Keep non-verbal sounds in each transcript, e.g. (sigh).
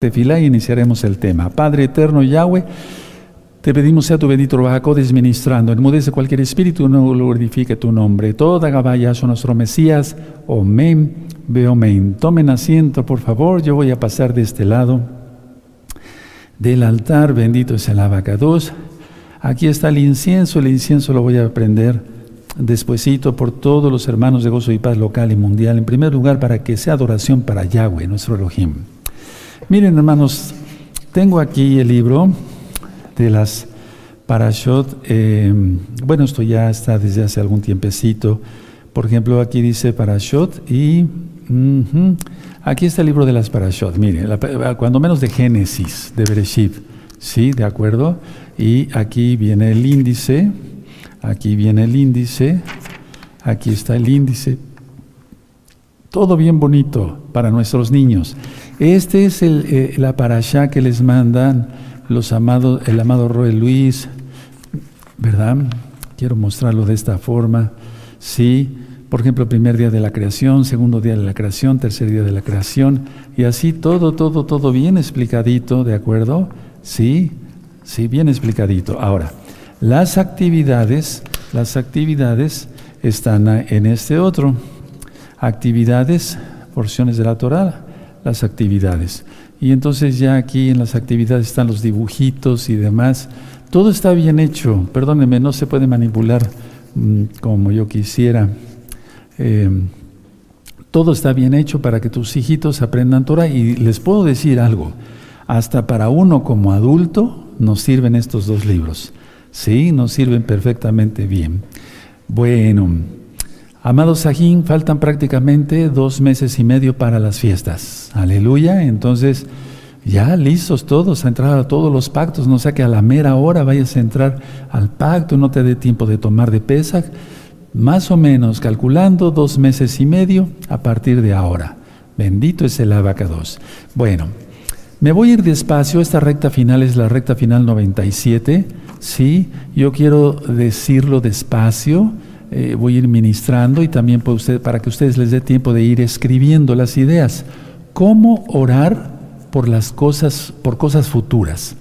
Tefilá y iniciaremos el tema. Padre eterno Yahweh, te pedimos sea tu bendito Bajacodes ministrando, enmudece cualquier espíritu, no glorifique tu nombre. Toda Gabaya son nuestro Mesías, Omen, Beomen. Tomen asiento, por favor, yo voy a pasar de este lado del altar, bendito es el abacados. Aquí está el incienso, el incienso lo voy a prender despuesito por todos los hermanos de gozo y paz local y mundial. En primer lugar, para que sea adoración para Yahweh, nuestro Elohim. Miren, hermanos, tengo aquí el libro de las Parashot. Eh, bueno, esto ya está desde hace algún tiempecito. Por ejemplo, aquí dice Parashot y aquí está el libro de las Parashot. Mire, cuando menos de Génesis, de Bereshit. ¿Sí? ¿De acuerdo? Y aquí viene el índice. Aquí viene el índice. Aquí está el índice. Todo bien bonito para nuestros niños. Este es el, eh, la parashá que les mandan los amados, el amado Roy Luis, ¿verdad? Quiero mostrarlo de esta forma. Sí, por ejemplo, primer día de la creación, segundo día de la creación, tercer día de la creación, y así todo, todo, todo bien explicadito, ¿de acuerdo? Sí, sí, bien explicadito. Ahora, las actividades, las actividades están en este otro. Actividades, porciones de la Torah las actividades. Y entonces ya aquí en las actividades están los dibujitos y demás. Todo está bien hecho, perdónenme, no se puede manipular mm, como yo quisiera. Em, todo está bien hecho para que tus hijitos aprendan Torah y les puedo decir algo, hasta para uno como adulto nos sirven estos dos libros. Sí, nos sirven perfectamente bien. Bueno, Amados Sajín, faltan prácticamente dos meses y medio para las fiestas. Aleluya. Entonces, ya listos todos a entrar a todos los pactos. No sea que a la mera hora vayas a entrar al pacto, no te dé tiempo de tomar de pesa. Más o menos, calculando dos meses y medio a partir de ahora. Bendito es el abacados. Bueno, me voy a ir despacio. Esta recta final es la recta final 97. Sí, yo quiero decirlo despacio eh, voy a ir ministrando y también para que ustedes les dé tiempo de ir escribiendo las ideas. ¿Cómo orar por las cosas, por cosas futuras?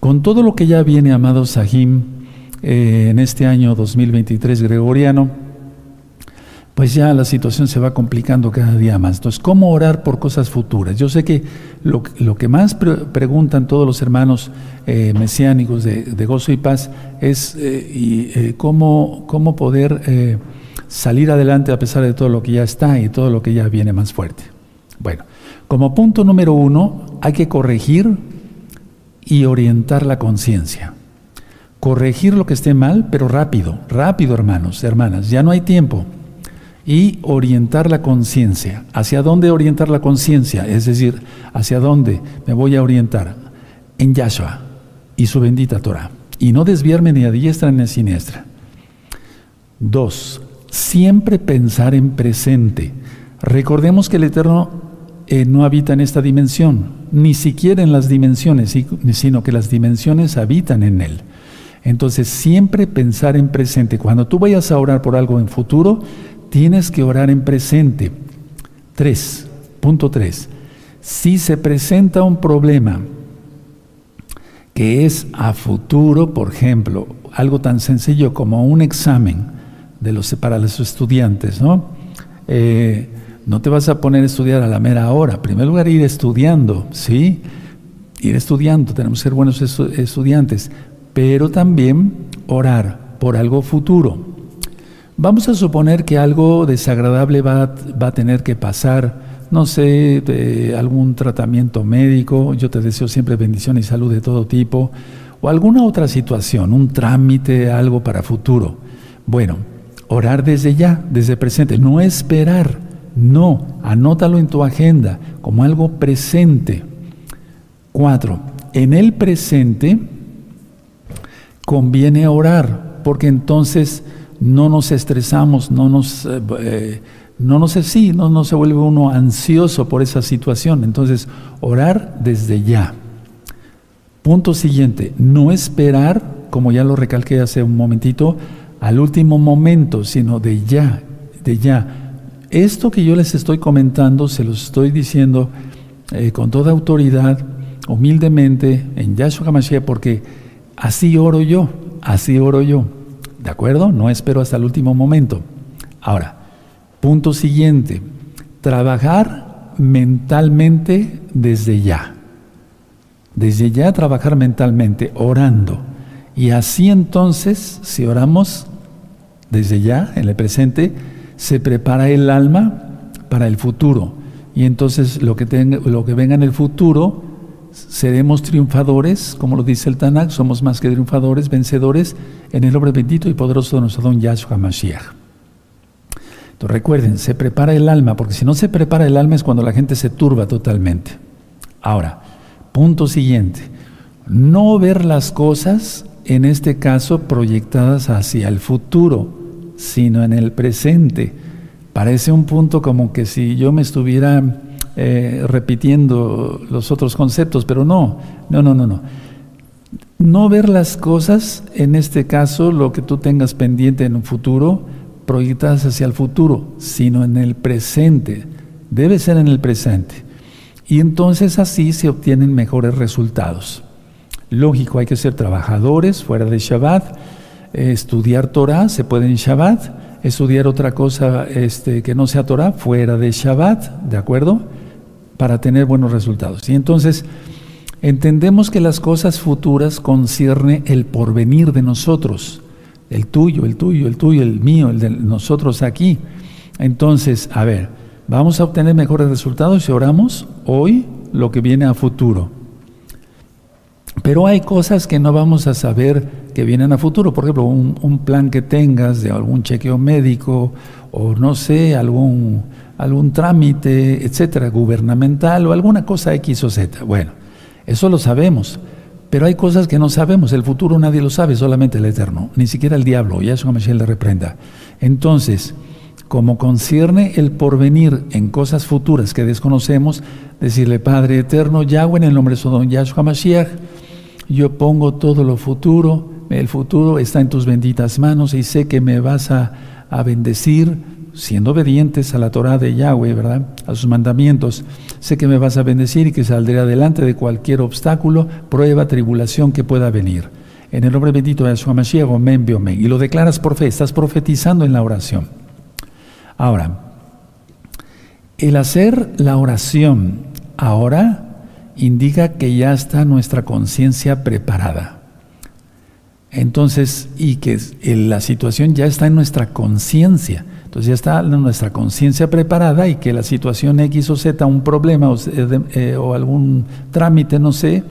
Con todo lo que ya viene, amado Sahim, eh, en este año 2023 gregoriano, pues ya la situación se va complicando cada día más. Entonces, ¿cómo orar por cosas futuras? Yo sé que lo, que más preguntan todos los hermanos eh, mesiánicos de, gozo y paz es eh, eh, cómo, cómo poder salir adelante a pesar de todo lo que ya está y todo lo que ya viene más fuerte. Bueno, como punto número uno, hay que corregir y orientar la conciencia. Corregir lo que esté mal, pero rápido, rápido hermanos, hermanas, ya no hay tiempo y orientar la conciencia. ¿Hacia dónde orientar la conciencia? Es decir, ¿hacia dónde me voy a orientar? En Yahshua y su bendita Torah. Y no desviarme ni a diestra ni a siniestra. Dos, siempre pensar en presente. Recordemos que el Eterno eh, no habita en esta dimensión, ni siquiera en las dimensiones, sino que las dimensiones habitan en Él. Entonces, siempre pensar en presente. Cuando tú vayas a orar por algo en futuro, tienes que orar en presente. 3. Punto 3. Si se presenta un problema que es a futuro, por ejemplo, algo tan sencillo como un examen de los, para los estudiantes, ¿no? Eh, no te vas a poner a estudiar a la mera hora. En primer lugar, ir estudiando, ¿sí? Ir estudiando, tenemos que ser buenos estudiantes, pero también orar por algo futuro. Vamos a suponer que algo desagradable va, a tener que pasar, no sé, algún tratamiento médico, yo te deseo siempre bendición y salud de todo tipo, o alguna otra situación, un trámite, algo para futuro. Bueno, orar desde ya, desde presente, no esperar, no, anótalo en tu agenda como algo presente. Cuatro, en el presente conviene orar, porque entonces no nos estresamos, no nos, eh, eh, no nos, sí, no, no se vuelve uno ansioso por esa situación. Entonces, orar desde ya. Punto siguiente, no esperar, como ya lo recalqué hace un momentito, al último momento, sino de ya, de ya. Esto que yo les estoy comentando, se los estoy diciendo eh, con toda autoridad, humildemente, en Yahshua HaMashiach, porque así oro yo, así oro yo. ¿De acuerdo? No espero hasta el último momento. Ahora, punto siguiente, trabajar mentalmente desde ya. Desde ya trabajar mentalmente, orando. Y así entonces, si oramos desde ya, en el presente, se prepara el alma para el futuro. Y entonces lo que, tenga, lo que venga en el futuro, seremos triunfadores, como lo dice el Tanakh, somos más que triunfadores, vencedores, en el nombre bendito y poderoso de nuestro don Yahshua Mashiach. Entonces recuerden, se prepara el alma, porque si no se prepara el alma es cuando la gente se turba totalmente. Ahora, punto siguiente, no ver las cosas, en este caso, proyectadas hacia el futuro, sino en el presente. Parece un punto como que si yo me estuviera eh, repitiendo los otros conceptos, pero no, no, no, no, no. No ver las cosas, en este caso, lo que tú tengas pendiente en un futuro, proyectadas hacia el futuro, sino en el presente. Debe ser en el presente. Y entonces así se obtienen mejores resultados. Lógico, hay que ser trabajadores fuera de Shabbat, estudiar Torah, se puede en Shabbat, estudiar otra cosa este, que no sea Torah fuera de Shabbat, ¿de acuerdo? Para tener buenos resultados. Y entonces entendemos que las cosas futuras concierne el porvenir de nosotros, el tuyo, el tuyo, el tuyo, el mío, el de nosotros aquí. Entonces, a ver, vamos a obtener mejores resultados si oramos hoy lo que viene a futuro. Pero hay cosas que no vamos a saber que vienen a futuro. Por ejemplo, un, plan que tengas de algún chequeo médico o no sé, algún, algún trámite, etcétera, gubernamental o alguna cosa X o Z. Bueno, eso lo sabemos. Pero hay cosas que no sabemos. El futuro nadie lo sabe, solamente el Eterno. Ni siquiera el diablo. Ya eso Michelle le reprenda. Entonces, como concierne el porvenir en cosas futuras que desconocemos, decirle, Padre Eterno, Yahweh, en el nombre de Sodom Yahshua Mashiach, yo pongo todo lo futuro, el futuro está en tus benditas manos y sé que me vas a, bendecir siendo obedientes a la Torah de Yahweh, ¿verdad? A sus mandamientos. Sé que me vas a bendecir y que saldré adelante de cualquier obstáculo, prueba, tribulación que pueda venir. En el nombre bendito de Yahshua Mashiach, amén, Y lo declaras por fe, estás profetizando en la oración. Ahora, el hacer la oración ahora indica que ya está nuestra conciencia preparada. Entonces, y que la situación ya está en nuestra conciencia. Entonces ya está nuestra conciencia preparada y que la situación X o Z, un problema o, eh, o algún trámite, no sé,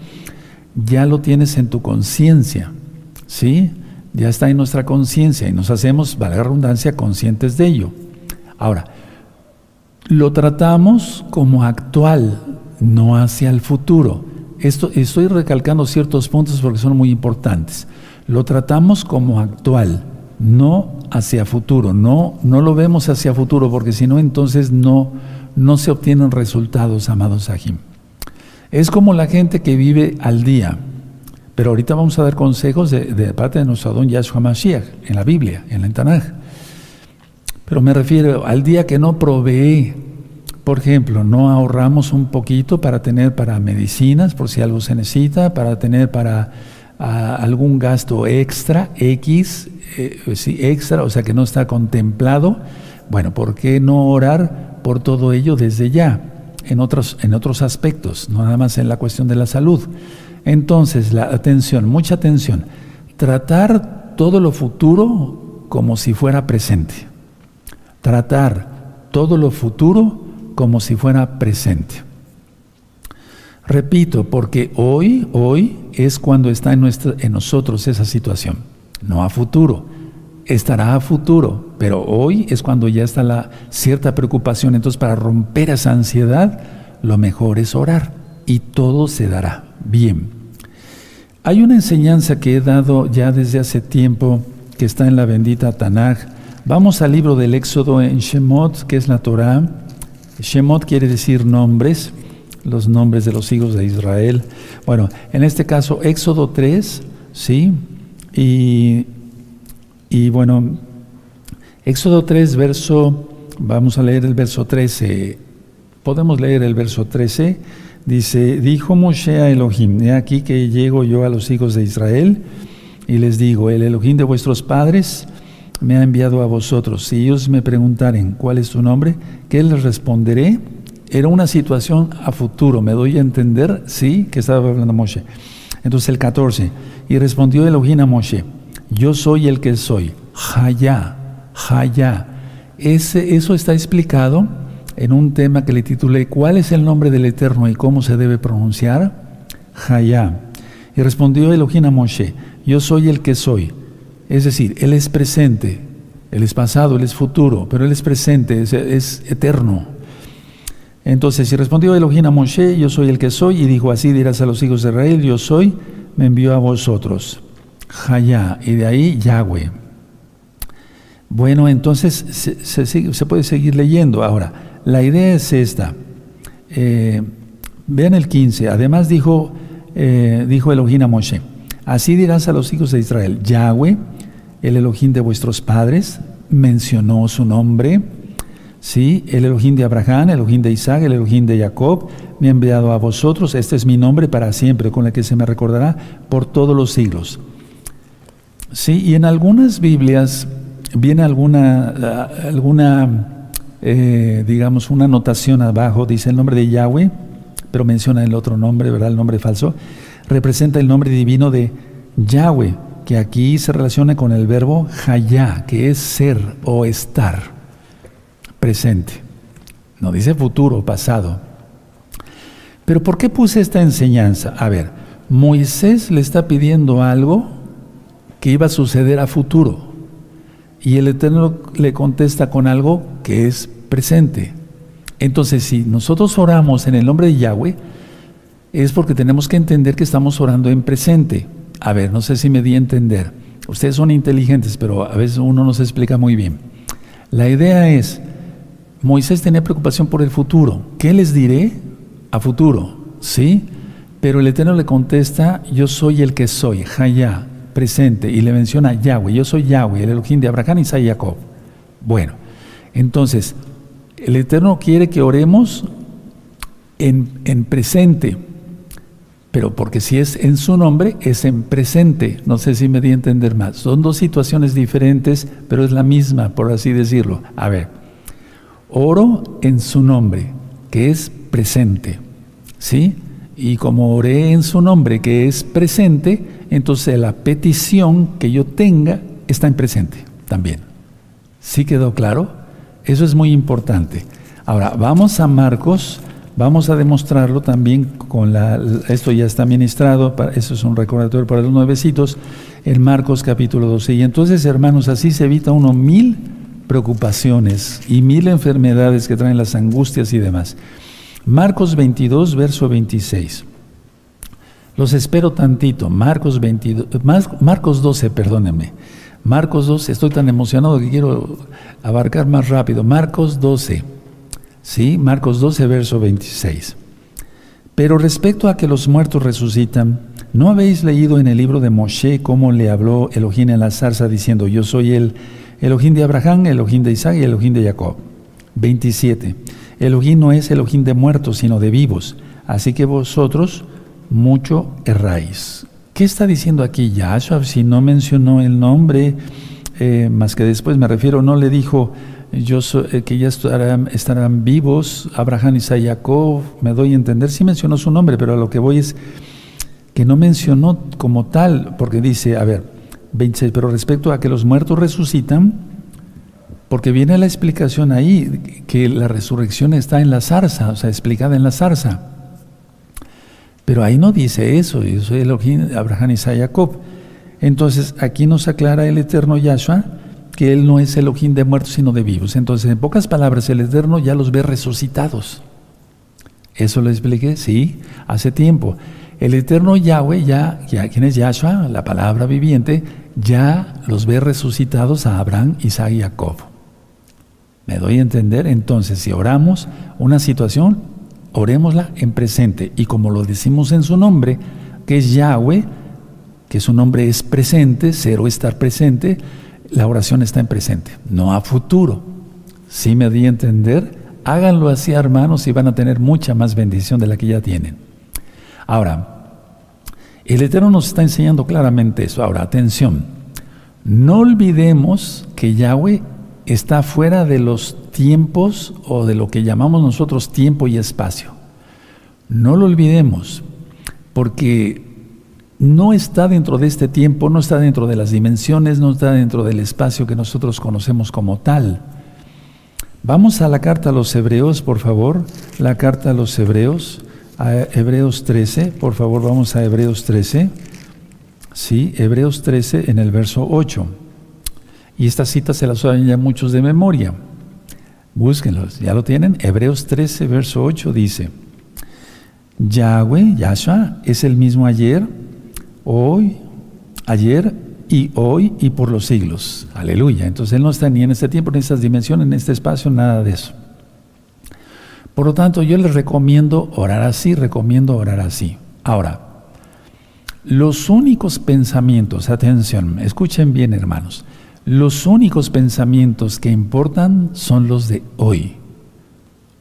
ya lo tienes en tu conciencia. ¿Sí? Ya está en nuestra conciencia y nos hacemos, vale la redundancia, conscientes de ello. Ahora, lo tratamos como actual, no hacia el futuro. Esto, estoy recalcando ciertos puntos porque son muy importantes. Lo tratamos como actual, no hacia futuro. No, no lo vemos hacia futuro porque si no, entonces no, no se obtienen resultados, amados Sahim. Es como la gente que vive al día. Pero ahorita vamos a dar consejos de, parte de nuestro don Yahshua Mashiach en la Biblia, en la Tanaj. Pero me refiero al día que no provee por ejemplo, no ahorramos un poquito para tener para medicinas, por si algo se necesita, para tener para ah, algún gasto extra, X, eh, sí, extra, o sea que no está contemplado. Bueno, ¿por qué no orar por todo ello desde ya? En otros, en otros aspectos, no nada más en la cuestión de la salud. Entonces, la atención, mucha atención. Tratar todo lo futuro como si fuera presente. Tratar todo lo futuro como si fuera presente. Repito, porque hoy, hoy es cuando está en, nosotros esa situación, no a futuro. Estará a futuro, pero hoy es cuando ya está la cierta preocupación. Entonces, para romper esa ansiedad, lo mejor es orar y todo se dará. Bien. Hay una enseñanza que he dado ya desde hace tiempo que está en la bendita Tanaj. Vamos al libro del Éxodo en Shemot, que es la Torah, Shemot quiere decir nombres, los nombres de los hijos de Israel. Bueno, en este caso, Éxodo 3, ¿sí? Y, y bueno, Éxodo 3, verso, vamos a leer el verso 13. Podemos leer el verso 13. Dice, dijo Moshe a Elohim, he aquí que llego yo a los hijos de Israel y les digo, el Elohim de vuestros padres me ha enviado a vosotros. Si ellos me preguntaren cuál es tu nombre, ¿qué les responderé? Era una situación a futuro, ¿me doy a entender? Sí, que estaba hablando Moshe. Entonces el 14, y respondió Elohim a Moshe, yo soy el que soy, Jaya, Jaya. Ese, eso está explicado en un tema que le titulé ¿Cuál es el nombre del Eterno y cómo se debe pronunciar? Jaya. Y respondió Elohim a Moshe, yo soy el que soy. Es decir, Él es presente, Él es pasado, Él es futuro, pero Él es presente, es, eterno. Entonces, y respondió Elohim a Moshe, yo soy el que soy, y dijo, así dirás a los hijos de Israel, yo soy, me envió a vosotros. Jaya, y de ahí Yahweh. Bueno, entonces se, puede seguir leyendo. Ahora, la idea es esta. Eh, vean el 15. Además dijo, eh, dijo Elohim a Moshe, así dirás a los hijos de Israel, Yahweh, el Elohim de vuestros padres, mencionó su nombre. Sí, el Elohim de Abraham, el Elohim de Isaac, el Elohim de Jacob, me ha enviado a vosotros. Este es mi nombre para siempre, con el que se me recordará por todos los siglos. Sí, y en algunas Biblias viene alguna, alguna eh, digamos, una anotación abajo, dice el nombre de Yahweh, pero menciona el otro nombre, ¿verdad? El nombre falso. Representa el nombre divino de Yahweh, que aquí se relaciona con el verbo hayá, que es ser o estar presente. No dice futuro, pasado. Pero ¿por qué puse esta enseñanza? A ver, Moisés le está pidiendo algo que iba a suceder a futuro. Y el Eterno le contesta con algo que es presente. Entonces, si nosotros oramos en el nombre de Yahweh, es porque tenemos que entender que estamos orando en presente. A ver, no sé si me di a entender. Ustedes son inteligentes, pero a veces uno no se explica muy bien. La idea es, Moisés tenía preocupación por el futuro. ¿Qué les diré a futuro? ¿Sí? Pero el Eterno le contesta, yo soy el que soy, Jaya presente y le menciona Yahweh, yo soy Yahweh, el Elohim de Abraham, Isaac y Jacob. Bueno, entonces, el Eterno quiere que oremos en, en presente, pero porque si es en su nombre, es en presente. No sé si me di a entender más. Son dos situaciones diferentes, pero es la misma, por así decirlo. A ver, oro en su nombre, que es presente. ¿Sí? Y como oré en su nombre, que es presente, entonces la petición que yo tenga está en presente también. ¿Sí quedó claro? Eso es muy importante. Ahora, vamos a Marcos, vamos a demostrarlo también con la, esto ya está ministrado, eso es un recordatorio para los nuevecitos, en Marcos capítulo 12. Y entonces, hermanos, así se evita uno mil preocupaciones y mil enfermedades que traen las angustias y demás. Marcos 22, verso 26. Los espero tantito. Marcos, 22, Marcos 12, perdónenme. Marcos 12, estoy tan emocionado que quiero abarcar más rápido. Marcos 12, ¿sí? Marcos 12, verso 26. Pero respecto a que los muertos resucitan, ¿no habéis leído en el libro de Moshe cómo le habló Elohim en la zarza diciendo, yo soy el Elohim de Abraham, Elohim de Isaac y Elohim de Jacob? 27. Elohim no es Elohim de muertos, sino de vivos. Así que vosotros mucho erráis. ¿Qué está diciendo aquí Yahshua? Si no mencionó el nombre, eh, más que después me refiero, no le dijo yo eh, que ya estarán, vivos, Abraham, y Jacob, me doy a entender, sí mencionó su nombre, pero a lo que voy es que no mencionó como tal, porque dice, a ver, 26, pero respecto a que los muertos resucitan, porque viene la explicación ahí, que la resurrección está en la zarza, o sea, explicada en la zarza. Pero ahí no dice eso, yo soy Elohim, Abraham, Isaac, Jacob. Entonces aquí nos aclara el eterno Yahshua que él no es Elohim de muertos, sino de vivos. Entonces, en pocas palabras, el eterno ya los ve resucitados. ¿Eso lo expliqué? Sí, hace tiempo. El eterno Yahweh, ya, ya ¿quién es Yahshua? La palabra viviente, ya los ve resucitados a Abraham, Isaac y Jacob. ¿Me doy a entender? Entonces, si oramos una situación, Orémosla en presente y como lo decimos en su nombre, que es Yahweh, que su nombre es presente, ser o estar presente, la oración está en presente, no a futuro. Si me di a entender, Háganlo así, hermanos, y van a tener mucha más bendición de la que ya tienen. Ahora, el Eterno nos está enseñando claramente eso. Ahora, atención, no olvidemos que Yahweh está fuera de los tiempos o de lo que llamamos nosotros tiempo y espacio. No lo olvidemos, porque no está dentro de este tiempo, no está dentro de las dimensiones, no está dentro del espacio que nosotros conocemos como tal. Vamos a la carta a los Hebreos, por favor, la carta a los Hebreos, a Hebreos 13, por favor, vamos a Hebreos 13. Sí, Hebreos 13 en el verso 8. Y esta cita se la saben ya muchos de memoria. Búsquenlos, ¿ya lo tienen? Hebreos 13, verso 8 dice, Yahweh, Yahshua, es el mismo ayer, hoy, ayer y hoy y por los siglos. Aleluya. Entonces Él no está ni en este tiempo, ni en estas dimensiones, en este espacio, nada de eso. Por lo tanto, yo les recomiendo orar así, recomiendo orar así. Ahora, los únicos pensamientos, atención, escuchen bien hermanos, los únicos pensamientos que importan son los de hoy.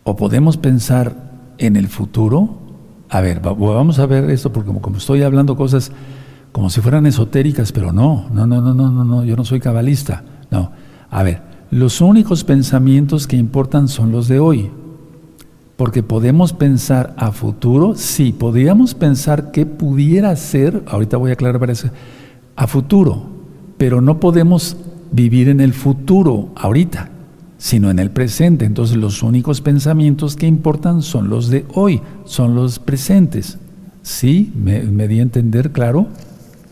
O podemos pensar en el futuro. A ver, vamos a ver esto porque como, estoy hablando cosas como si fueran esotéricas, pero no, no, no, no, no, no, no, yo no soy cabalista. No. A ver, los únicos pensamientos que importan son los de hoy. Porque podemos pensar a futuro, sí, podríamos pensar qué pudiera ser, ahorita voy a aclarar para eso, a futuro, pero no podemos vivir en el futuro ahorita, sino en el presente. Entonces los únicos pensamientos que importan son los de hoy, son los presentes. ¿Sí? ¿Me, di a entender, claro?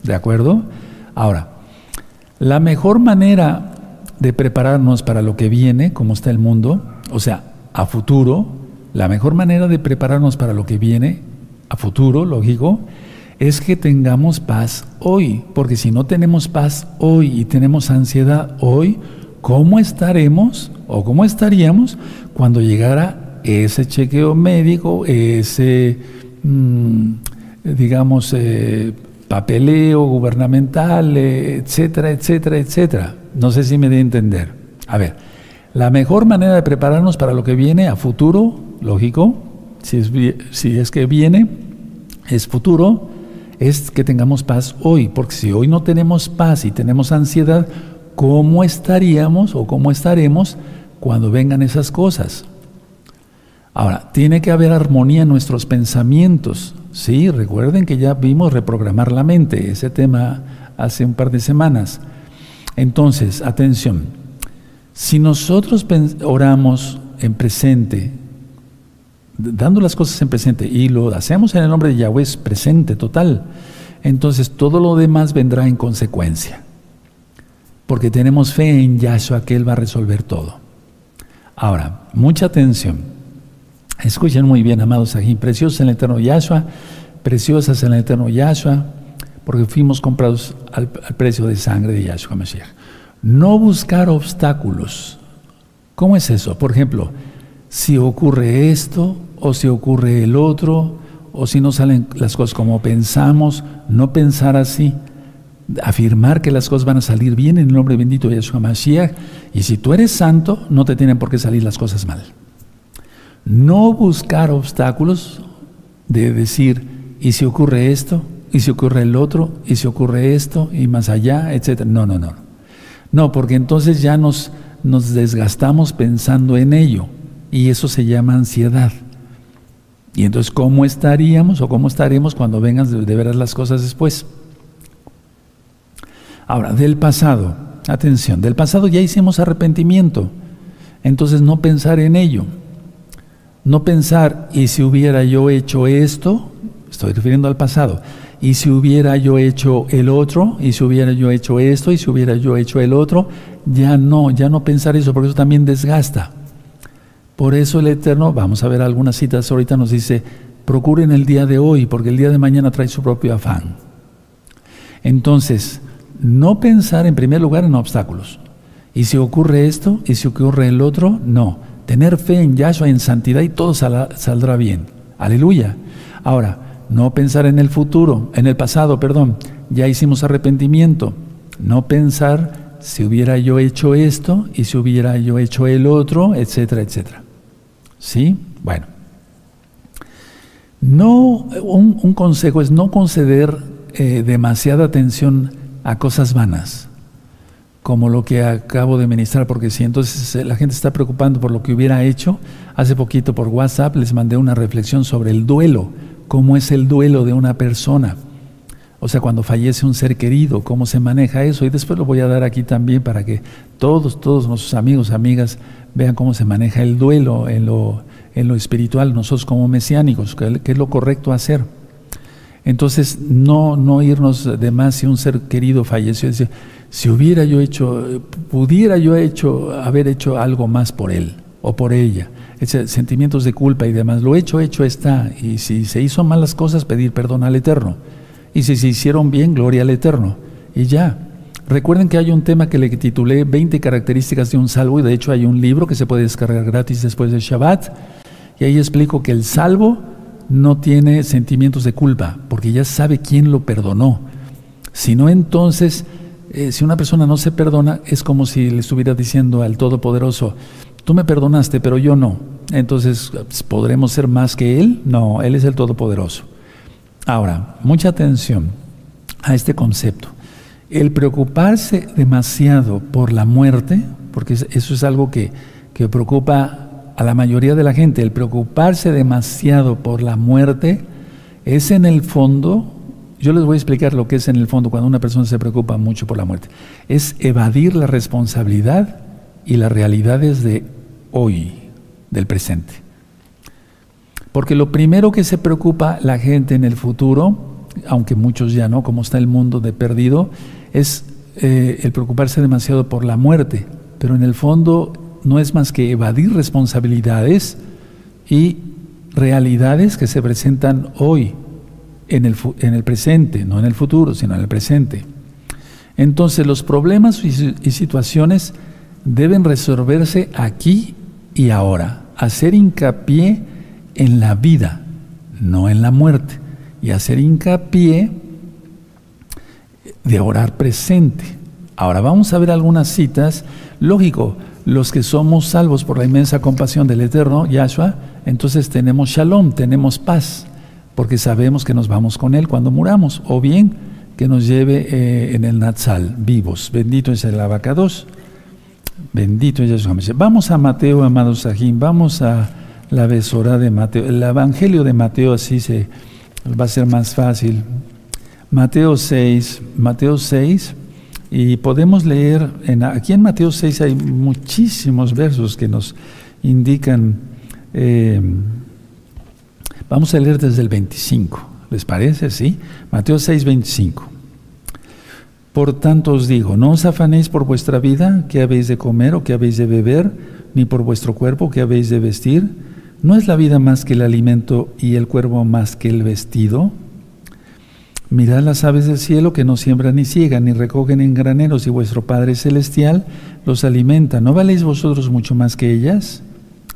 ¿De acuerdo? Ahora, la mejor manera de prepararnos para lo que viene, como está el mundo, o sea, a futuro, la mejor manera de prepararnos para lo que viene, a futuro, lógico, es que tengamos paz hoy, porque si no tenemos paz hoy y tenemos ansiedad hoy, ¿cómo estaremos o cómo estaríamos cuando llegara ese chequeo médico, ese, mm, digamos, eh, papeleo gubernamental, etcétera, etcétera, etcétera. No sé si me de entender. A ver, la mejor manera de prepararnos para lo que viene a futuro, lógico, si es, si es que viene, es futuro, es que tengamos paz hoy, porque si hoy no tenemos paz y tenemos ansiedad, ¿cómo estaríamos o cómo estaremos cuando vengan esas cosas? Ahora, tiene que haber armonía en nuestros pensamientos. Sí, recuerden que ya vimos reprogramar la mente, ese tema hace un par de semanas. Entonces, atención, si nosotros oramos en presente, dando las cosas en presente y lo hacemos en el nombre de Yahweh es presente total, entonces todo lo demás vendrá en consecuencia. Porque tenemos fe en Yahshua que Él va a resolver todo. Ahora, mucha atención. Escuchen muy bien, amados aquí, preciosos en el eterno Yahshua, preciosas en el eterno Yahshua, porque fuimos comprados al, precio de sangre de Yahshua Mashiach. No buscar obstáculos. ¿Cómo es eso? Por ejemplo, si ocurre esto o si ocurre el otro, o si no salen las cosas como pensamos, no pensar así, afirmar que las cosas van a salir bien en el nombre bendito de Yahshua Mashiach, y si tú eres santo, no te tienen por qué salir las cosas mal. No buscar obstáculos de decir, ¿y si ocurre esto? ¿Y si ocurre el otro? ¿Y si ocurre esto? ¿Y más allá? Etcétera. No, no, no. No, porque entonces ya nos desgastamos pensando en ello. Y eso se llama ansiedad. Y entonces, ¿cómo estaríamos o cómo estaremos cuando vengan de, de ver las cosas después? Ahora, del pasado, atención, del pasado ya hicimos arrepentimiento. Entonces, no pensar en ello. No pensar, ¿y si hubiera yo hecho esto? Estoy refiriendo al pasado. ¿Y si hubiera yo hecho el otro? ¿Y si hubiera yo hecho esto? ¿Y si hubiera yo hecho el otro? Ya no, ya no pensar eso, porque eso también desgasta. Por eso el Eterno, vamos a ver algunas citas ahorita, nos dice, procuren el día de hoy, porque el día de mañana trae su propio afán. Entonces, no pensar en primer lugar en obstáculos. ¿Y si ocurre esto? ¿Y si ocurre el otro? No tener fe en Yahshua, en santidad y todo saldrá bien. Aleluya. Ahora, no pensar en el futuro, en el pasado, perdón. Ya hicimos arrepentimiento. No pensar si hubiera yo hecho esto y si hubiera yo hecho el otro, etcétera, etcétera. ¿Sí? Bueno. No, un, consejo es no conceder eh, demasiada atención a cosas vanas, como lo que acabo de ministrar, porque si entonces eh, la gente está preocupando por lo que hubiera hecho, hace poquito por WhatsApp les mandé una reflexión sobre el duelo, cómo es el duelo de una persona. O sea, cuando fallece un ser querido, cómo se maneja eso. Y después lo voy a dar aquí también para que todos, todos nuestros amigos, amigas, vean cómo se maneja el duelo en lo, en lo espiritual, nosotros como mesiánicos, qué es lo correcto hacer. Entonces, no, no irnos de más si un ser querido falleció, decir, si hubiera yo hecho, pudiera yo hecho, haber hecho algo más por él o por ella, sentimientos de culpa y demás, lo hecho, hecho está, y si se hizo malas cosas, pedir perdón al Eterno, y si se hicieron bien, gloria al Eterno, y ya. Recuerden que hay un tema que le titulé 20 características de un salvo, y de hecho hay un libro que se puede descargar gratis después del Shabbat, y ahí explico que el salvo no tiene sentimientos de culpa, porque ya sabe quién lo perdonó. Si no, entonces, eh, si una persona no se perdona, es como si le estuviera diciendo al Todopoderoso, tú me perdonaste, pero yo no. Entonces, ¿podremos ser más que Él? No, Él es el Todopoderoso. Ahora, mucha atención a este concepto. El preocuparse demasiado por la muerte, porque eso es algo que, que preocupa a la mayoría de la gente, el preocuparse demasiado por la muerte es en el fondo, yo les voy a explicar lo que es en el fondo cuando una persona se preocupa mucho por la muerte, es evadir la responsabilidad y las realidades de hoy, del presente. Porque lo primero que se preocupa la gente en el futuro, aunque muchos ya no, como está el mundo de perdido, es eh, el preocuparse demasiado por la muerte. Pero en el fondo no es más que evadir responsabilidades y realidades que se presentan hoy, en el, en el presente, no en el futuro, sino en el presente. Entonces los problemas y situaciones deben resolverse aquí y ahora, hacer hincapié en la vida, no en la muerte, y hacer hincapié de orar presente. Ahora vamos a ver algunas citas, lógico, los que somos salvos por la inmensa compasión del Eterno, Yahshua, entonces tenemos shalom, tenemos paz, porque sabemos que nos vamos con Él cuando muramos, o bien que nos lleve eh, en el Natsal, vivos. Bendito es el abacados, bendito es Yahshua. Vamos a Mateo, amados Sahim, vamos a la besora de Mateo. El Evangelio de Mateo así se va a ser más fácil. Mateo 6, Mateo 6, y podemos leer, en, aquí en Mateo 6 hay muchísimos versos que nos indican, eh, vamos a leer desde el 25, ¿les parece? Sí, Mateo 6, 25. Por tanto os digo, no os afanéis por vuestra vida, qué habéis de comer o qué habéis de beber, ni por vuestro cuerpo, qué habéis de vestir. ¿No es la vida más que el alimento y el cuerpo más que el vestido? Mirad las aves del cielo que no siembran ni ciegan ni recogen en graneros y vuestro Padre Celestial los alimenta. ¿No valéis vosotros mucho más que ellas?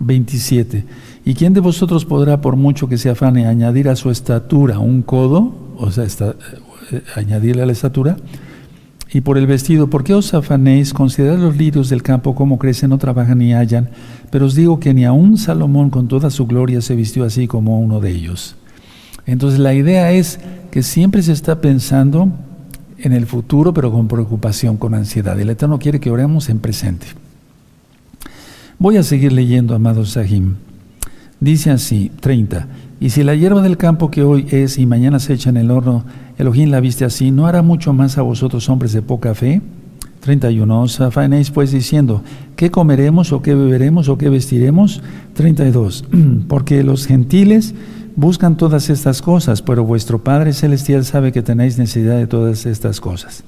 27. ¿Y quién de vosotros podrá, por mucho que se afane, añadir a su estatura un codo? O sea, eh, añadirle a la estatura. Y por el vestido, ¿por qué os afanéis? Considerad los lirios del campo, cómo crecen, no trabajan ni hallan. Pero os digo que ni aun Salomón con toda su gloria se vistió así como uno de ellos. Entonces la idea es que siempre se está pensando en el futuro, pero con preocupación, con ansiedad. El Eterno quiere que oremos en presente. Voy a seguir leyendo, amado Sahim. Dice así, 30. Y si la hierba del campo que hoy es y mañana se echa en el horno, Elohim la viste así, ¿no hará mucho más a vosotros hombres de poca fe? 31. Os afanéis pues diciendo, ¿qué comeremos o qué beberemos o qué vestiremos? 32. (clears throat) Porque los gentiles buscan todas estas cosas, pero vuestro Padre Celestial sabe que tenéis necesidad de todas estas cosas.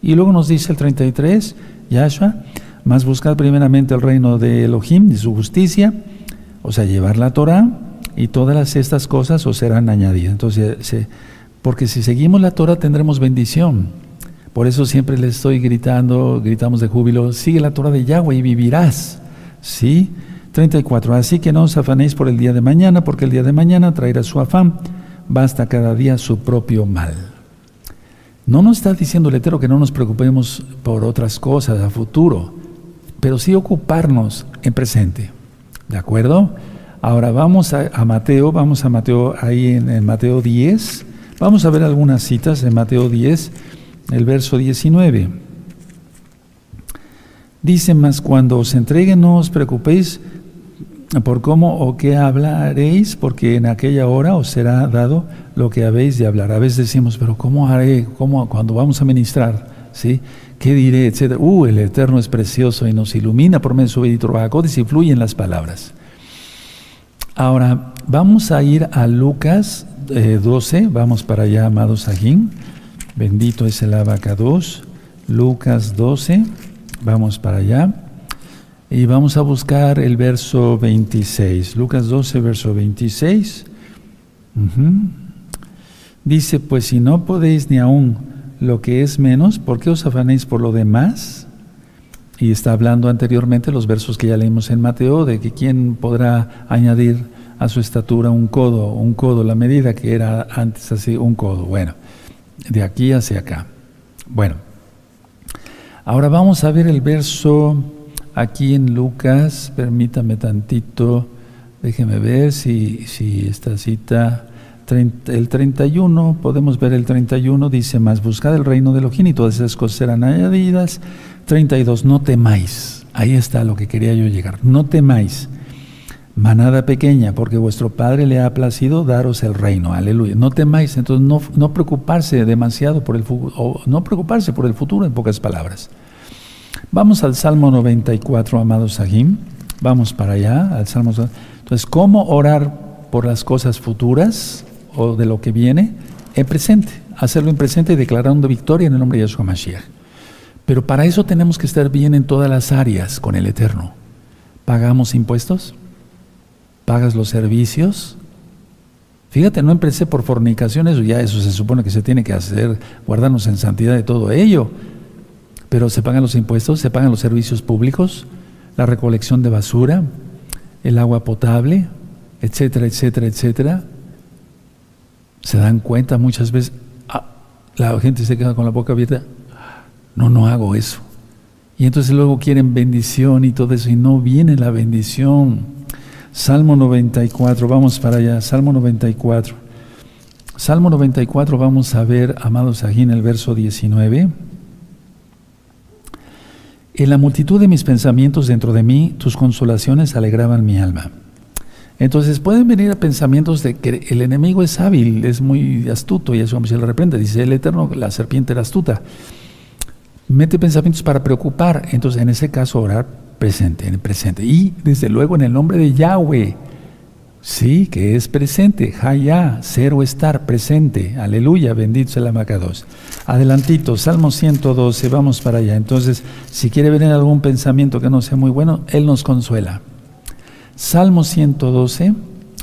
Y luego nos dice el 33, Yahshua, más buscad primeramente el reino de Elohim y su justicia, o sea, llevar la Torah, y todas estas cosas os serán añadidas. Entonces, porque si seguimos la Torah tendremos bendición. Por eso siempre le estoy gritando, gritamos de júbilo, sigue la Torah de Yahweh y vivirás. ¿Sí? 34. Así que no os afanéis por el día de mañana, porque el día de mañana traerá su afán, basta cada día su propio mal. No nos está diciendo el Etero que no nos preocupemos por otras cosas a futuro, pero sí ocuparnos en presente. ¿De acuerdo? Ahora vamos a, Mateo, vamos a Mateo ahí en, en, Mateo 10. Vamos a ver algunas citas de Mateo 10, el verso 19. Dice más, cuando os entreguen no os preocupéis por cómo o qué hablaréis, porque en aquella hora os será dado lo que habéis de hablar. A veces decimos, pero ¿cómo haré? ¿Cómo cuando vamos a ministrar? ¿Sí? ¿Qué diré? Etcétera. Uh, el Eterno es precioso y nos ilumina por medio de su bendito y fluyen las palabras. Ahora, vamos a ir a Lucas 12, eh, vamos para allá, amados Sajín. Bendito es el abacados. Lucas 12, vamos para allá. Y vamos a buscar el verso 26. Lucas 12, verso 26. Dice, pues si no podéis ni aún lo que es menos, ¿por qué os afanéis por lo demás? Y está hablando anteriormente los versos que ya leímos en Mateo, de que quién podrá añadir a su estatura un codo, un codo, la medida que era antes así, un codo. Bueno, de aquí hacia acá. Bueno, ahora vamos a ver el verso aquí en Lucas, permítame tantito, déjeme ver si, si esta cita, el 31, podemos ver el 31, dice más, buscad el reino de Elohim y todas esas cosas serán añadidas. 32, no temáis, ahí está lo que quería yo llegar, no temáis, manada pequeña, porque vuestro Padre le ha placido daros el reino, aleluya. No temáis, entonces no, no preocuparse demasiado por el futuro, no preocuparse por el futuro en pocas palabras. Vamos al Salmo 94, amados Sahim. Vamos para allá, al Salmo. Entonces, ¿cómo orar por las cosas futuras o de lo que viene? En presente, hacerlo en presente y declarando victoria en el nombre de Yeshua Mashiach. Pero para eso tenemos que estar bien en todas las áreas con el Eterno. ¿Pagamos impuestos? ¿Pagas los servicios? Fíjate, no empecé por fornicaciones, ya eso se supone que se tiene que hacer, guardarnos en santidad de todo ello pero se pagan los impuestos, se pagan los servicios públicos, la recolección de basura, el agua potable, etcétera, etcétera, etcétera. Se dan cuenta muchas veces, ah, la gente se queda con la boca abierta, no, no hago eso. Y entonces luego quieren bendición y todo eso, y no viene la bendición. Salmo 94, vamos para allá, Salmo 94. Salmo 94, vamos a ver, amados, aquí en el verso 19. En la multitud de mis pensamientos dentro de mí, tus consolaciones alegraban mi alma. Entonces pueden venir pensamientos de que el enemigo es hábil, es muy astuto, y eso se le reprende. Dice el Eterno, la serpiente era astuta. Mete pensamientos para preocupar. Entonces, en ese caso, orar presente, en el presente. Y desde luego en el nombre de Yahweh. Sí, que es presente. Jaya, cero estar, presente. Aleluya, bendito sea el Amacados. Adelantito, Salmo 112, vamos para allá. Entonces, si quiere venir algún pensamiento que no sea muy bueno, Él nos consuela. Salmo 112,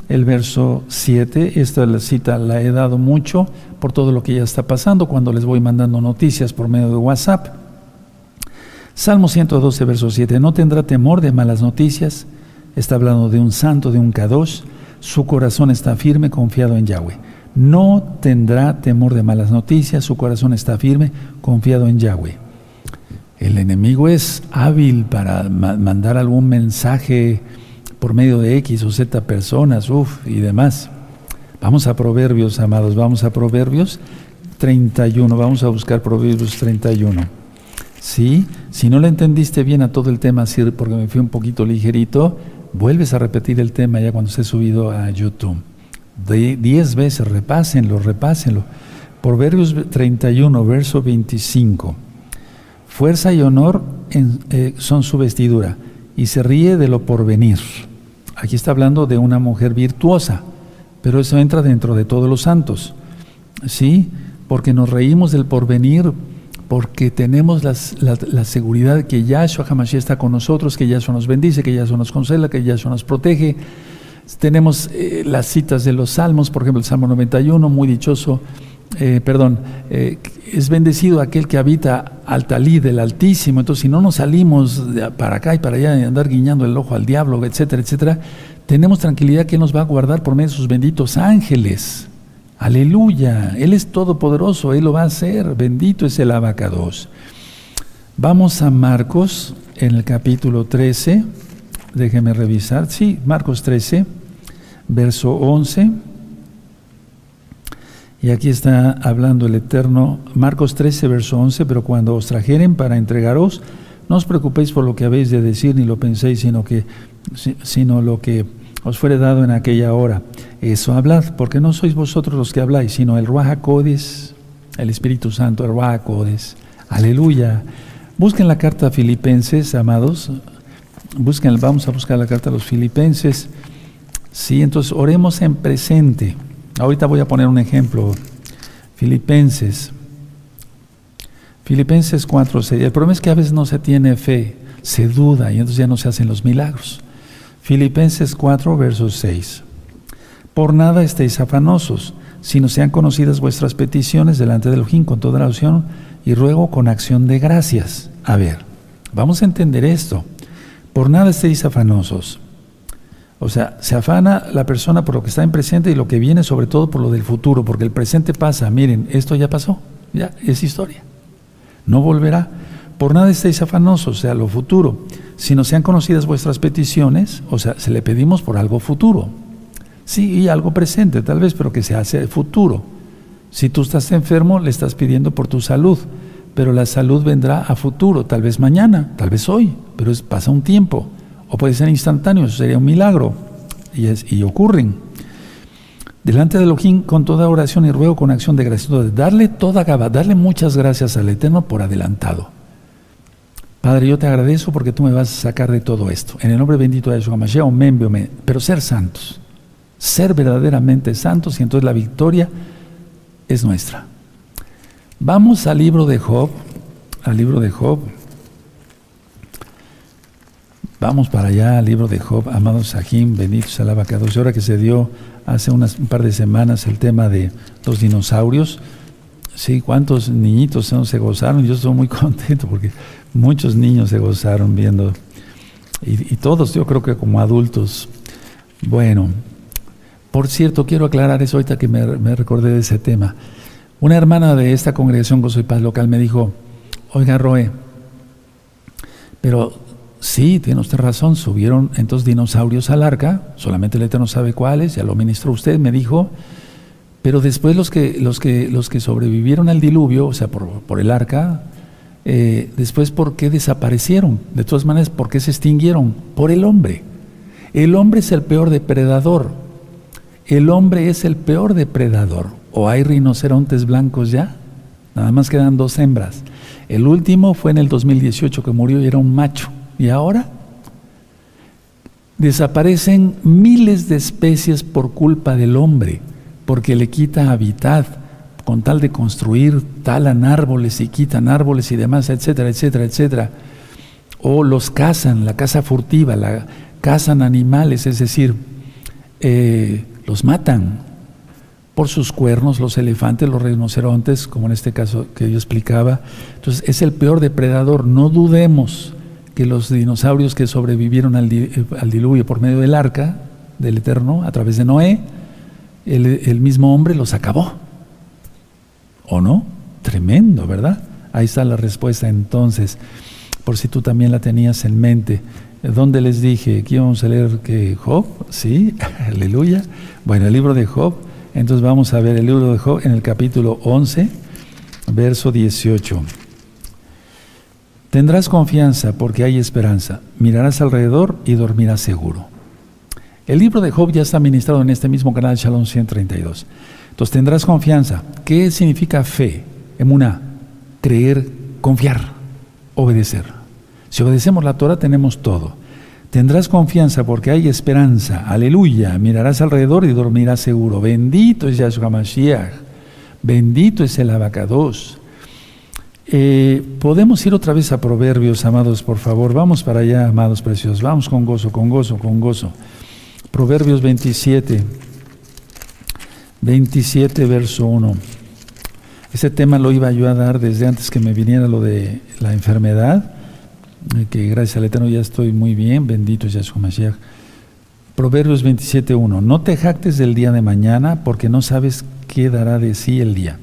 el verso 7, esta cita la he dado mucho por todo lo que ya está pasando cuando les voy mandando noticias por medio de WhatsApp. Salmo 112, verso 7, no tendrá temor de malas noticias, está hablando de un santo, de un kadosh, su corazón está firme, confiado en Yahweh no tendrá temor de malas noticias, su corazón está firme, confiado en Yahweh. El enemigo es hábil para mandar algún mensaje por medio de X o Z personas, uff, y demás. Vamos a Proverbios, amados, vamos a Proverbios 31, vamos a buscar Proverbios 31. ¿Sí? Si no le entendiste bien a todo el tema, porque me fui un poquito ligerito, vuelves a repetir el tema ya cuando esté subido a YouTube diez veces, repásenlo, repásenlo. Proverbios 31, verso 25. Fuerza y honor eh, son su vestidura y se ríe de lo porvenir. Aquí está hablando de una mujer virtuosa, pero eso entra dentro de todos los santos. ¿Sí? Porque nos reímos del porvenir, porque tenemos la, la, seguridad que Yahshua Hamashiach está con nosotros, que Yahshua nos bendice, que Yahshua nos consuela, que Yahshua nos protege, tenemos eh, las citas de los salmos, por ejemplo, el Salmo 91, muy dichoso, eh, perdón, eh, es bendecido aquel que habita al talí del Altísimo. Entonces, si no nos salimos para acá y para allá y andar guiñando el ojo al diablo, etcétera, etcétera, tenemos tranquilidad que Él nos va a guardar por medio de sus benditos ángeles. Aleluya, Él es todopoderoso, Él lo va a hacer. Bendito es el abacados. Vamos a Marcos en el capítulo 13. Déjeme revisar. Sí, Marcos 13. verso 11. Y aquí está hablando el Eterno, Marcos 13, verso 11, pero cuando os trajeren para entregaros, no os preocupéis por lo que habéis de decir, ni lo penséis, sino, que, sino lo que os fuere dado en aquella hora. Eso hablad, porque no sois vosotros los que habláis, sino el Ruach el Espíritu Santo, el Ruach Aleluya. Busquen la carta a Filipenses, amados. Busquen, vamos a buscar la carta a los Filipenses. Sí, entonces oremos en presente. Ahorita voy a poner un ejemplo. Filipenses. Filipenses 4, 6. El problema es que a veces no se tiene fe, se duda y entonces ya no se hacen los milagros. Filipenses 4, verso 6. Por nada estéis afanosos, sino sean conocidas vuestras peticiones delante del Ojín con toda la oración y ruego con acción de gracias. A ver, vamos a entender esto. Por nada estéis afanosos. O sea, se afana la persona por lo que está en presente y lo que viene sobre todo por lo del futuro, porque el presente pasa, miren, esto ya pasó, ya es historia. No volverá. Por nada estéis afanosos, o sea, lo futuro, sino sean conocidas vuestras peticiones, o sea, se le pedimos por algo futuro. Sí, y algo presente tal vez, pero que se hace futuro. Si tú estás enfermo, le estás pidiendo por tu salud, pero la salud vendrá a futuro, tal vez mañana, tal vez hoy, pero es, pasa un tiempo, o puede ser instantáneo, eso sería un milagro, y, es, y ocurren. Delante de Elohim, con toda oración y ruego, con acción de gracia, darle toda gaba, darle muchas gracias al Eterno por adelantado. Padre, yo te agradezco porque tú me vas a sacar de todo esto. En el nombre bendito de Yeshua Mashiach, pero ser santos, ser verdaderamente santos y entonces la victoria es nuestra. Vamos al libro de Job, al libro de Job. Vamos para allá al libro de Job, amado Sahim, bendito Salabacados. Ahora que se dio hace un par de semanas el tema de los dinosaurios, sí, cuántos niñitos se gozaron. Yo estoy muy (laughs) contento porque muchos niños se gozaron viendo, y, todos, yo creo que como adultos. Bueno, por cierto, quiero aclarar eso ahorita que me, recordé de ese tema. Una hermana de esta congregación Gozo y Paz local me dijo, oiga Roe, pero sí, tiene usted razón, subieron entonces dinosaurios al arca, solamente el Eterno sabe cuáles, ya lo ministró usted, me dijo, pero después los que, los que, los que sobrevivieron al diluvio, o sea, por, por el arca, eh, después por qué desaparecieron, de todas maneras, por qué se extinguieron, por el hombre. El hombre es el peor depredador, el hombre es el peor depredador. ¿O hay rinocerontes blancos ya? Nada más quedan dos hembras. El último fue en el 2018 que murió y era un macho. ¿Y ahora? Desaparecen miles de especies por culpa del hombre, porque le quita hábitat con tal de construir, talan árboles y quitan árboles y demás, etcétera, etcétera, etcétera. O los cazan, la caza furtiva, la cazan animales, es decir, eh, los matan por sus cuernos, los elefantes, los rinocerontes, como en este caso que yo explicaba. Entonces es el peor depredador. No dudemos que los dinosaurios que sobrevivieron al, diluvio por medio del arca del Eterno, a través de Noé, el mismo hombre los acabó. ¿O no? Tremendo, ¿verdad? Ahí está la respuesta entonces, por si tú también la tenías en mente. ¿Dónde les dije? Aquí vamos a leer que Job, sí, (laughs) aleluya. Bueno, el libro de Job, entonces vamos a ver el libro de Job en el capítulo 11, verso 18. Tendrás confianza porque hay esperanza, mirarás alrededor y dormirás seguro. El libro de Job ya está ministrado en este mismo canal Shalom 132. Entonces tendrás confianza. ¿Qué significa fe? Emuná, creer, confiar, obedecer. Si obedecemos la Torah tenemos todo. Tendrás confianza porque hay esperanza. Aleluya. Mirarás alrededor y dormirás seguro. Bendito es Yahshua Mashiach. Bendito es el abacados. Eh, Podemos ir otra vez a Proverbios, amados, por favor. Vamos para allá, amados preciosos. Vamos con gozo, con gozo, con gozo. Proverbios 27. 27, verso 1. Ese tema lo iba yo a dar desde antes que me viniera lo de la enfermedad que gracias al Eterno ya estoy muy bien, bendito Yahshua Mashiach. Proverbios 27.1, no te jactes del día de mañana porque no sabes qué dará de sí el día.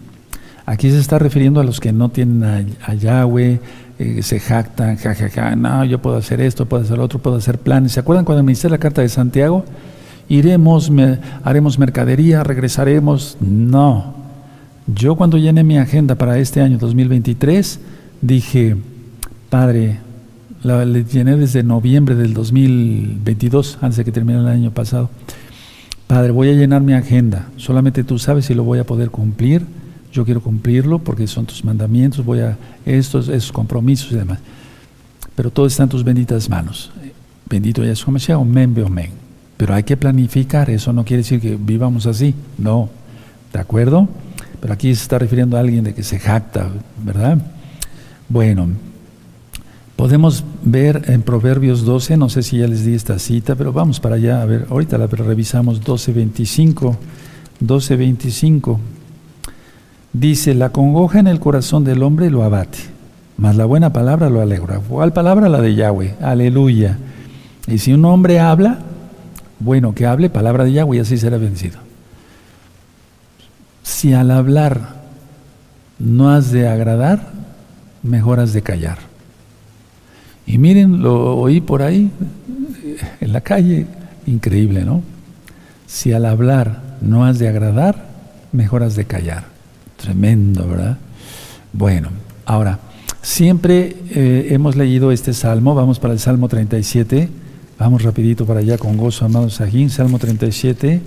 Aquí se está refiriendo a los que no tienen a, Yahweh, eh, se jactan, jajaja, no, yo puedo hacer esto, puedo hacer lo otro, puedo hacer planes. ¿Se acuerdan cuando me hice la carta de Santiago? Iremos, haremos mercadería, regresaremos. No. Yo cuando llené mi agenda para este año 2023, dije, Padre, la llené desde noviembre del 2022, antes de que termine el año pasado. Padre, voy a llenar mi agenda. Solamente tú sabes si lo voy a poder cumplir. Yo quiero cumplirlo porque son tus mandamientos, voy a estos, esos compromisos y demás. Pero todo está en tus benditas manos. Bendito Yahshua Mashiach, omen, omen. Pero hay que planificar, eso no quiere decir que vivamos así, no. ¿De acuerdo? Pero aquí se está refiriendo a alguien de que se jacta, ¿verdad? Bueno, podemos ver en Proverbios 12, no sé si ya les di esta cita, pero vamos para allá, a ver, ahorita la revisamos 12.25, 12.25. Dice, la congoja en el corazón del hombre lo abate, mas la buena palabra lo alegra. ¿Cuál palabra? La de Yahweh, aleluya. Y si un hombre habla, bueno, que hable palabra de Yahweh y así será vencido. Si al hablar no has de agradar, mejor has de callar. Y miren, lo oí por ahí, en la calle, increíble, ¿no? Si al hablar no has de agradar, mejor has de callar. Tremendo, ¿verdad? Bueno, ahora, siempre eh, hemos leído este salmo, vamos para el Salmo 37, vamos rapidito para allá con gozo, amados. Sajín, Salmo 37,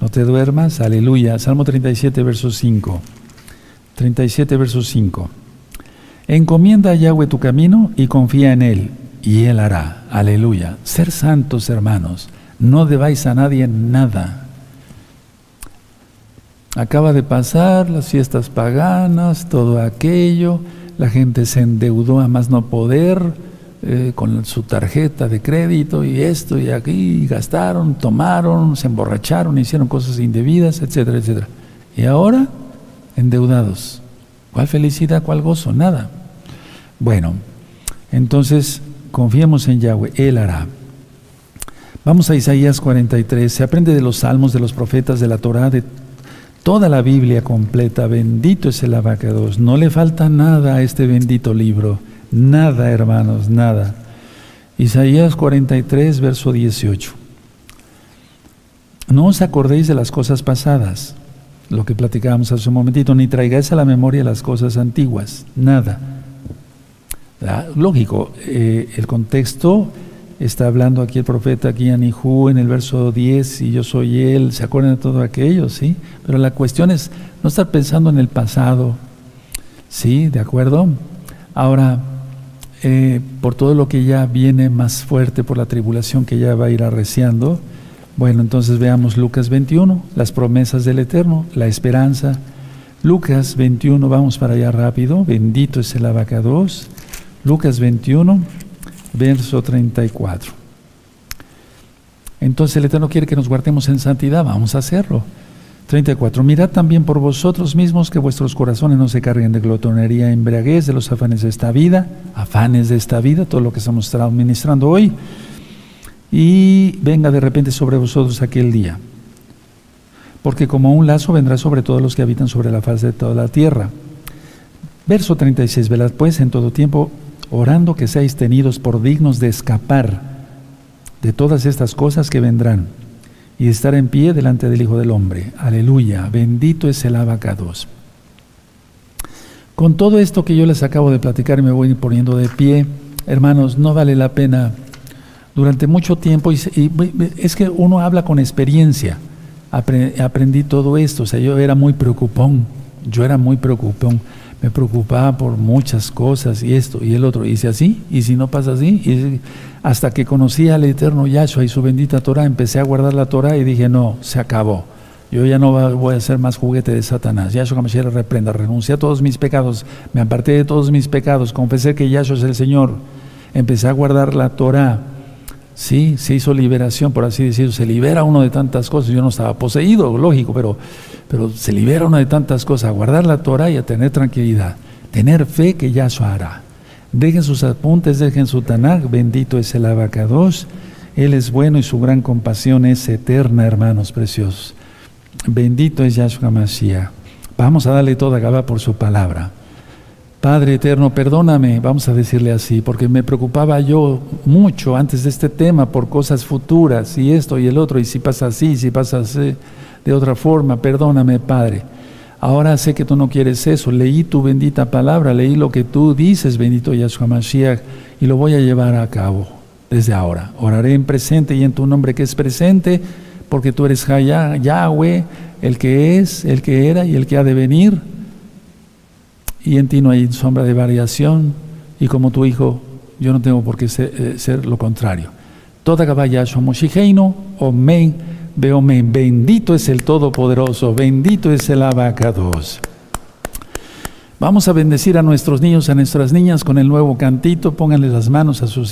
no te duermas, aleluya, Salmo 37, verso 5, 37, verso 5. Encomienda a Yahweh tu camino y confía en Él, y Él hará, aleluya. Ser santos, hermanos, no debáis a nadie nada, Acaba de pasar las fiestas paganas, todo aquello, la gente se endeudó a más no poder eh, con su tarjeta de crédito y esto y aquí, gastaron, tomaron, se emborracharon, hicieron cosas indebidas, etcétera, etcétera. Y ahora, endeudados. ¿Cuál felicidad, cuál gozo? Nada. Bueno, entonces confiemos en Yahweh, Él hará. Vamos a Isaías 43, se aprende de los salmos, de los profetas, de la Torah, de toda la Biblia completa. Bendito es el abacados. No le falta nada a este bendito libro. Nada, hermanos, nada. Isaías 43, verso 18. No os acordéis de las cosas pasadas, lo que platicábamos hace un momentito, ni traigáis a la memoria las cosas antiguas. Nada. Ah, lógico, eh, el contexto Está hablando aquí el profeta, aquí Anihu, en el verso 10, y yo soy él, se acuerdan de todo aquello, ¿sí? Pero la cuestión es no estar pensando en el pasado, ¿sí? ¿De acuerdo? Ahora, eh, por todo lo que ya viene más fuerte, por la tribulación que ya va a ir arreciando, bueno, entonces veamos Lucas 21, las promesas del Eterno, la esperanza. Lucas 21, vamos para allá rápido, bendito es el abacados. Lucas 21 verso 34. Entonces el Eterno quiere que nos guardemos en santidad, vamos a hacerlo. 34. Mirad también por vosotros mismos que vuestros corazones no se carguen de glotonería, embriaguez, de los afanes de esta vida, afanes de esta vida, todo lo que estamos administrando hoy, y venga de repente sobre vosotros aquel día. Porque como un lazo vendrá sobre todos los que habitan sobre la faz de toda la tierra. Verso 36. Velad pues en todo tiempo orando que seáis tenidos por dignos de escapar de todas estas cosas que vendrán y estar en pie delante del Hijo del Hombre. Aleluya, bendito es el abacados. Con todo esto que yo les acabo de platicar y me voy poniendo de pie, hermanos, no vale la pena. Durante mucho tiempo, y, es que uno habla con experiencia, aprendí todo esto, o sea, yo era muy preocupón, yo era muy preocupón me preocupaba por muchas cosas y esto y el otro. Si así, y si no pasa así, y hasta que conocí al eterno Yahshua y su bendita Torah, empecé a guardar la Torah y dije, no, se acabó. Yo ya no voy a ser más juguete de Satanás. Yahshua me reprenda, renuncié a todos mis pecados, me aparté de todos mis pecados, confesé que Yahshua es el Señor. Empecé a guardar la Torah. Sí, se hizo liberación, por así decirlo. Se libera uno de tantas cosas. Yo no estaba poseído, lógico, pero pero se libera una de tantas cosas, a guardar la Torah y a tener tranquilidad, tener fe que Yahshua hará. Dejen sus apuntes, dejen su Tanakh, bendito es el abacados, Él es bueno y su gran compasión es eterna, hermanos preciosos. Bendito es Yahshua Mashiach. Vamos a darle toda Gaba por su palabra. Padre eterno, perdóname, vamos a decirle así, porque me preocupaba yo mucho antes de este tema por cosas futuras y esto y el otro, y si pasa así, si pasa así, de otra forma, perdóname, Padre. Ahora sé que tú no quieres eso, leí tu bendita palabra, leí lo que tú dices, bendito Yahshua Mashiach, y lo voy a llevar a cabo desde ahora. Oraré en presente y en tu nombre que es presente, porque tú eres Yahweh, el que es, el que era y el que ha de venir y en ti no hay sombra de variación, y como tu hijo, yo no tengo por qué ser, eh, lo contrario. Toda caballa somos o omen, beomen. Bendito es el Todopoderoso, bendito es el abacados. Vamos a bendecir a nuestros niños, a nuestras niñas con el nuevo cantito. Pónganle las manos a sus